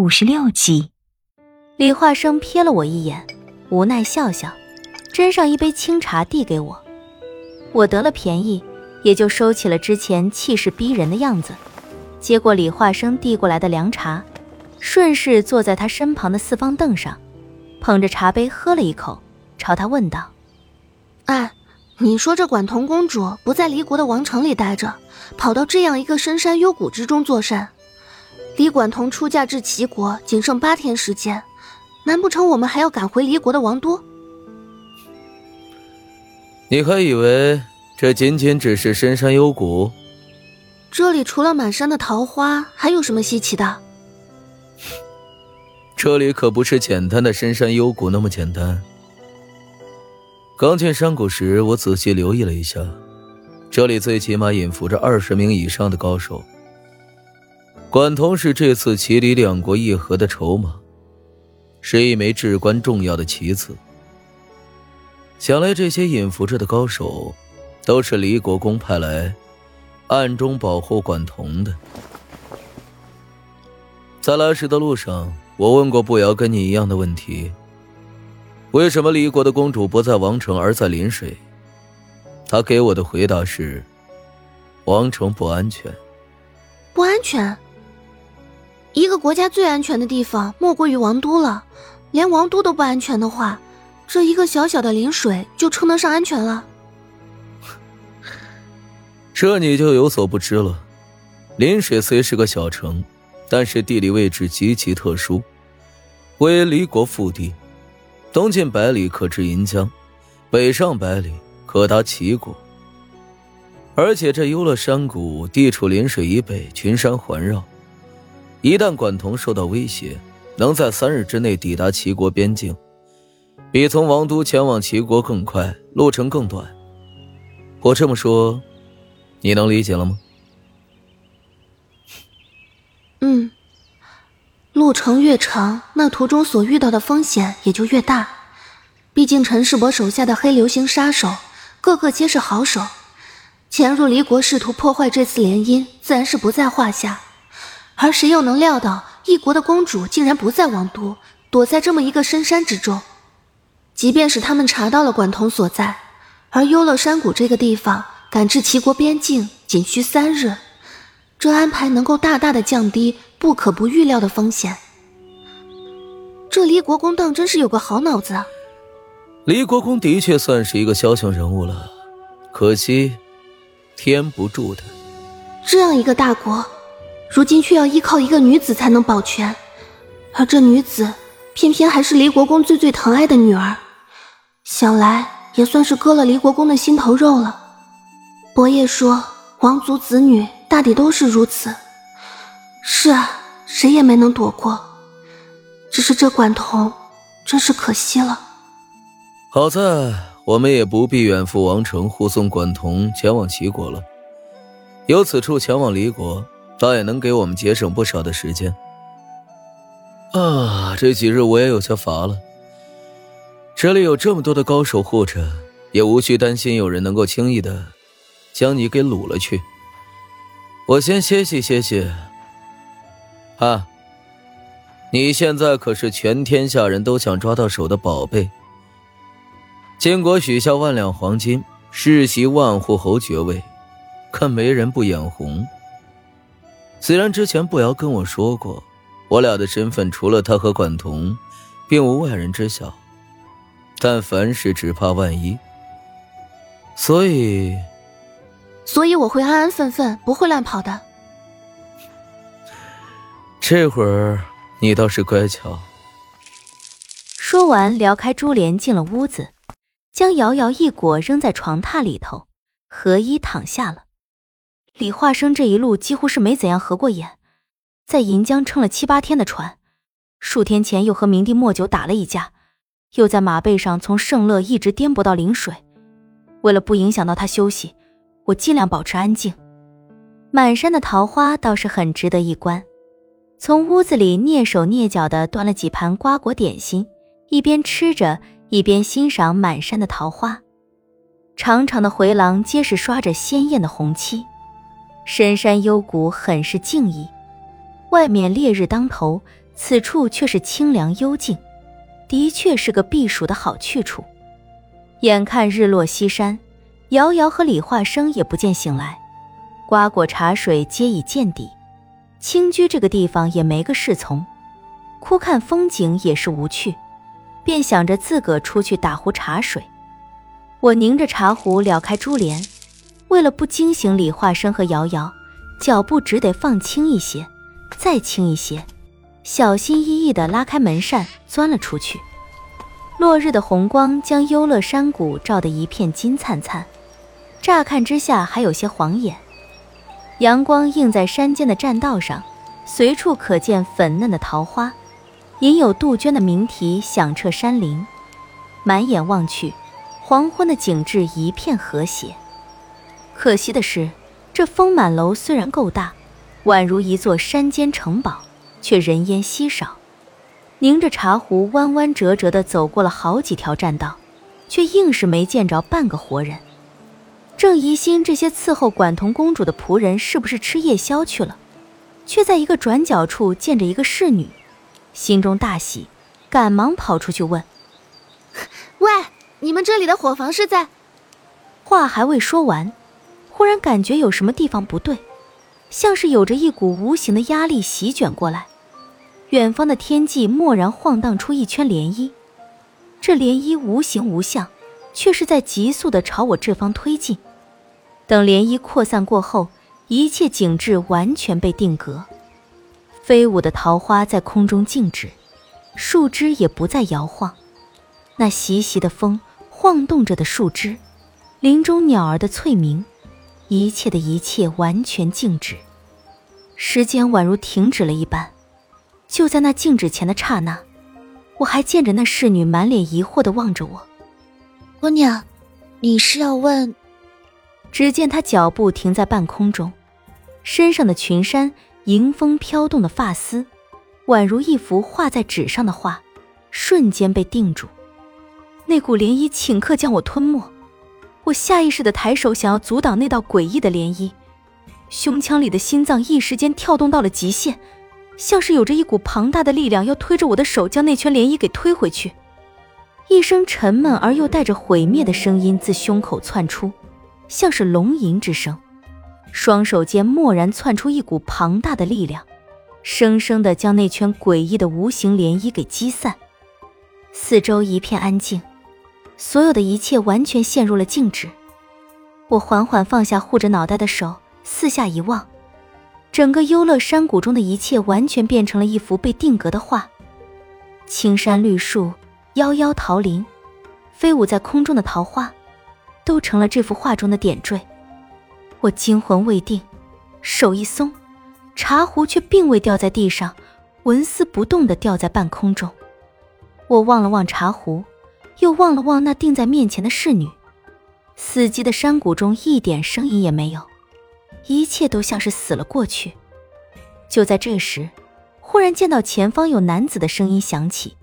五十六集，李化生瞥了我一眼，无奈笑笑，斟上一杯清茶递给我。我得了便宜，也就收起了之前气势逼人的样子，接过李化生递过来的凉茶，顺势坐在他身旁的四方凳上，捧着茶杯喝了一口，朝他问道：“哎，你说这管彤公主不在离国的王城里待着，跑到这样一个深山幽谷之中作甚？”李管彤出嫁至齐国，仅剩八天时间，难不成我们还要赶回离国的王都？你还以为这仅仅只是深山幽谷？这里除了满山的桃花，还有什么稀奇的？这里可不是简单的深山幽谷那么简单。刚进山谷时，我仔细留意了一下，这里最起码隐伏着二十名以上的高手。管彤是这次齐离两国议和的筹码，是一枚至关重要的棋子。想来这些隐伏着的高手，都是离国公派来暗中保护管彤的。在来时的路上，我问过步摇跟你一样的问题：为什么离国的公主不在王城而在临水？他给我的回答是：王城不安全。不安全。一个国家最安全的地方莫过于王都了，连王都都不安全的话，这一个小小的临水就称得上安全了？这你就有所不知了。临水虽是个小城，但是地理位置极其特殊，为离国腹地，东进百里可至银江，北上百里可达齐国。而且这幽乐山谷地处临水以北，群山环绕。一旦管彤受到威胁，能在三日之内抵达齐国边境，比从王都前往齐国更快，路程更短。我这么说，你能理解了吗？嗯，路程越长，那途中所遇到的风险也就越大。毕竟陈世伯手下的黑流星杀手，个个皆是好手，潜入离国试图破坏这次联姻，自然是不在话下。而谁又能料到，异国的公主竟然不在王都，躲在这么一个深山之中？即便是他们查到了管彤所在，而幽乐山谷这个地方赶至齐国边境仅需三日，这安排能够大大的降低不可不预料的风险。这离国公当真是有个好脑子啊！离国公的确算是一个枭雄人物了，可惜天不助他。这样一个大国。如今却要依靠一个女子才能保全，而这女子偏偏还是离国公最最疼爱的女儿，想来也算是割了离国公的心头肉了。伯爷说，王族子女大抵都是如此。是啊，谁也没能躲过。只是这管彤，真是可惜了。好在我们也不必远赴王城护送管彤前往齐国了，由此处前往离国。倒也能给我们节省不少的时间。啊，这几日我也有些乏了。这里有这么多的高手护着，也无需担心有人能够轻易的将你给掳了去。我先歇息歇息。啊，你现在可是全天下人都想抓到手的宝贝。金国许下万两黄金，世袭万户侯爵位，可没人不眼红。虽然之前步瑶跟我说过，我俩的身份除了他和管彤，并无外人知晓，但凡事只怕万一，所以，所以我会安安分分，不会乱跑的。这会儿你倒是乖巧。说完，撩开珠帘进了屋子，将瑶瑶一裹扔在床榻里头，合衣躺下了。李化生这一路几乎是没怎样合过眼，在银江撑了七八天的船，数天前又和明帝莫九打了一架，又在马背上从盛乐一直颠簸到临水。为了不影响到他休息，我尽量保持安静。满山的桃花倒是很值得一观，从屋子里蹑手蹑脚地端了几盘瓜果点心，一边吃着一边欣赏满山的桃花。长长的回廊皆是刷着鲜艳的红漆。深山幽谷很是静谧，外面烈日当头，此处却是清凉幽静，的确是个避暑的好去处。眼看日落西山，瑶瑶和李化生也不见醒来，瓜果茶水皆已见底，清居这个地方也没个侍从，枯看风景也是无趣，便想着自个出去打壶茶水。我拧着茶壶撩开珠帘，为了不惊醒李化生和瑶瑶，脚步只得放轻一些，再轻一些，小心翼翼地拉开门扇，钻了出去。落日的红光将幽乐山谷照得一片金灿灿，乍看之下还有些晃眼。阳光映在山间的栈道上，随处可见粉嫩的桃花，隐有杜鹃的鸣啼响彻山林。满眼望去。黄昏的景致一片和谐，可惜的是，这丰满楼虽然够大，宛如一座山间城堡，却人烟稀少。拧着茶壶，弯弯折折地走过了好几条栈道，却硬是没见着半个活人。正疑心这些伺候管彤公主的仆人是不是吃夜宵去了，却在一个转角处见着一个侍女，心中大喜，赶忙跑出去问：“喂！”你们这里的伙房是在？话还未说完，忽然感觉有什么地方不对，像是有着一股无形的压力席卷过来。远方的天际蓦然晃荡出一圈涟漪，这涟漪无形无相，却是在急速的朝我这方推进。等涟漪扩散过后，一切景致完全被定格，飞舞的桃花在空中静止，树枝也不再摇晃，那习习的风。晃动着的树枝，林中鸟儿的翠鸣，一切的一切完全静止，时间宛如停止了一般。就在那静止前的刹那，我还见着那侍女满脸疑惑的望着我。姑娘，你是要问？只见她脚步停在半空中，身上的裙衫迎风飘动的发丝，宛如一幅画在纸上的画，瞬间被定住。那股涟漪顷刻将我吞没，我下意识的抬手想要阻挡那道诡异的涟漪，胸腔里的心脏一时间跳动到了极限，像是有着一股庞大的力量要推着我的手将那圈涟漪给推回去。一声沉闷而又带着毁灭的声音自胸口窜出，像是龙吟之声。双手间蓦然窜出一股庞大的力量，生生的将那圈诡异的无形涟漪给击散。四周一片安静。所有的一切完全陷入了静止。我缓缓放下护着脑袋的手，四下一望，整个幽乐山谷中的一切完全变成了一幅被定格的画。青山绿树、夭夭桃林、飞舞在空中的桃花，都成了这幅画中的点缀。我惊魂未定，手一松，茶壶却并未掉在地上，纹丝不动地吊在半空中。我望了望茶壶。又望了望那定在面前的侍女，死寂的山谷中一点声音也没有，一切都像是死了过去。就在这时，忽然见到前方有男子的声音响起：“